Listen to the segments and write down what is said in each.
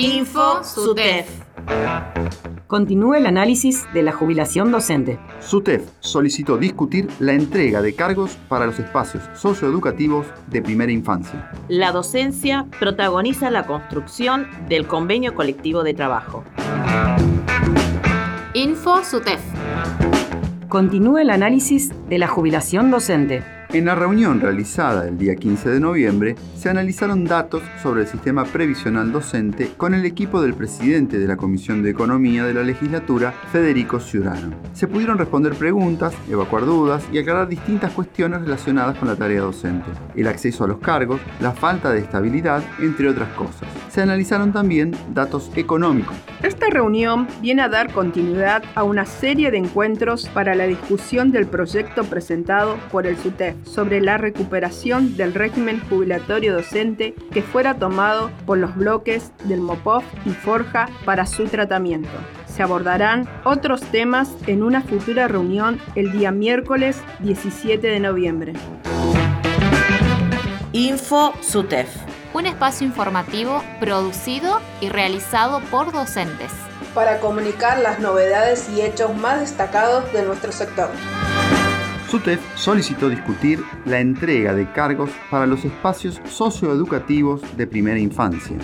Info SUTEF. Continúa el análisis de la jubilación docente. SUTEF solicitó discutir la entrega de cargos para los espacios socioeducativos de primera infancia. La docencia protagoniza la construcción del convenio colectivo de trabajo. Info SUTEF. Continúa el análisis de la jubilación docente. En la reunión realizada el día 15 de noviembre, se analizaron datos sobre el sistema previsional docente con el equipo del presidente de la Comisión de Economía de la legislatura, Federico Ciurano. Se pudieron responder preguntas, evacuar dudas y aclarar distintas cuestiones relacionadas con la tarea docente, el acceso a los cargos, la falta de estabilidad, entre otras cosas. Se analizaron también datos económicos. Esta reunión viene a dar continuidad a una serie de encuentros para la discusión del proyecto presentado por el SUTEF sobre la recuperación del régimen jubilatorio docente que fuera tomado por los bloques del MOPOF y Forja para su tratamiento. Se abordarán otros temas en una futura reunión el día miércoles 17 de noviembre. Info SUTEF. Un espacio informativo producido y realizado por docentes. Para comunicar las novedades y hechos más destacados de nuestro sector. SUTEF solicitó discutir la entrega de cargos para los espacios socioeducativos de primera infancia.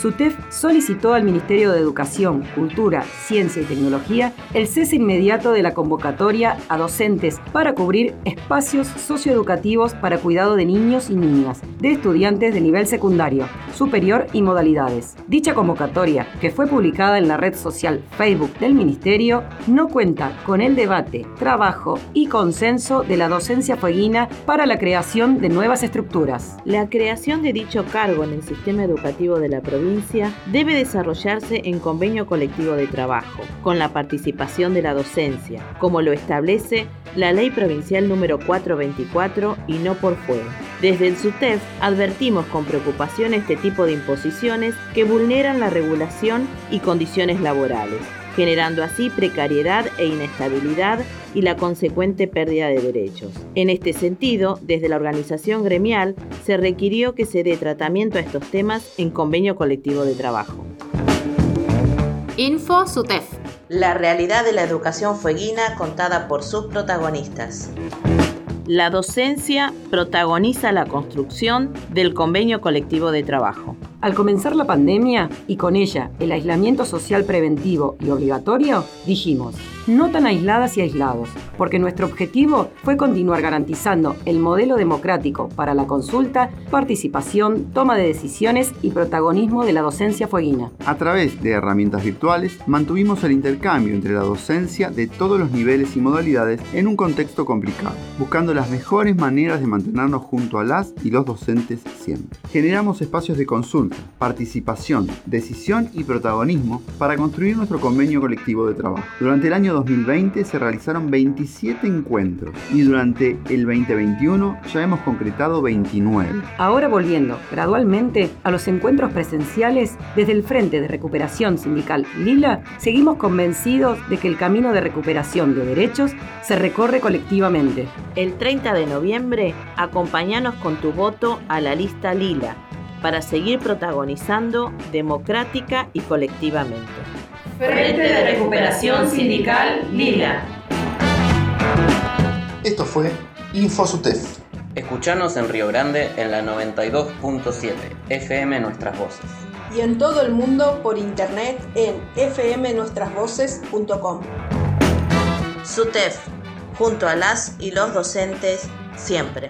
SUTEF solicitó al Ministerio de Educación, Cultura, Ciencia y Tecnología el cese inmediato de la convocatoria a docentes para cubrir espacios socioeducativos para cuidado de niños y niñas, de estudiantes de nivel secundario, superior y modalidades. Dicha convocatoria, que fue publicada en la red social Facebook del Ministerio, no cuenta con el debate, trabajo y consenso de la docencia fueguina para la creación de nuevas estructuras. La creación de dicho cargo en el sistema educativo de la provincia debe desarrollarse en convenio colectivo de trabajo, con la participación de la docencia, como lo establece la Ley Provincial número 424 y no por fuera. Desde el SUTEF advertimos con preocupación este tipo de imposiciones que vulneran la regulación y condiciones laborales generando así precariedad e inestabilidad y la consecuente pérdida de derechos. En este sentido, desde la organización gremial se requirió que se dé tratamiento a estos temas en convenio colectivo de trabajo. Info SUTEF. La realidad de la educación fueguina contada por sus protagonistas. La docencia protagoniza la construcción del convenio colectivo de trabajo. Al comenzar la pandemia y con ella el aislamiento social preventivo y obligatorio, dijimos, no tan aisladas y aislados, porque nuestro objetivo fue continuar garantizando el modelo democrático para la consulta, participación, toma de decisiones y protagonismo de la docencia fueguina. A través de herramientas virtuales, mantuvimos el intercambio entre la docencia de todos los niveles y modalidades en un contexto complicado, buscando las mejores maneras de mantenernos junto a las y los docentes siempre. Generamos espacios de consulta, participación, decisión y protagonismo para construir nuestro convenio colectivo de trabajo. Durante el año 2020 se realizaron 27 encuentros y durante el 2021 ya hemos concretado 29. Ahora volviendo gradualmente a los encuentros presenciales, desde el Frente de Recuperación Sindical Lila, seguimos convencidos de que el camino de recuperación de derechos se recorre colectivamente. El 30 de noviembre, acompáñanos con tu voto a la lista Lila para seguir protagonizando democrática y colectivamente. Frente de Recuperación Sindical Lila. Esto fue InfoSUTEF. Escuchanos en Río Grande en la 92.7 FM Nuestras Voces. Y en todo el mundo por internet en fmnuestrasvoces.com. SUTEF, junto a las y los docentes, siempre.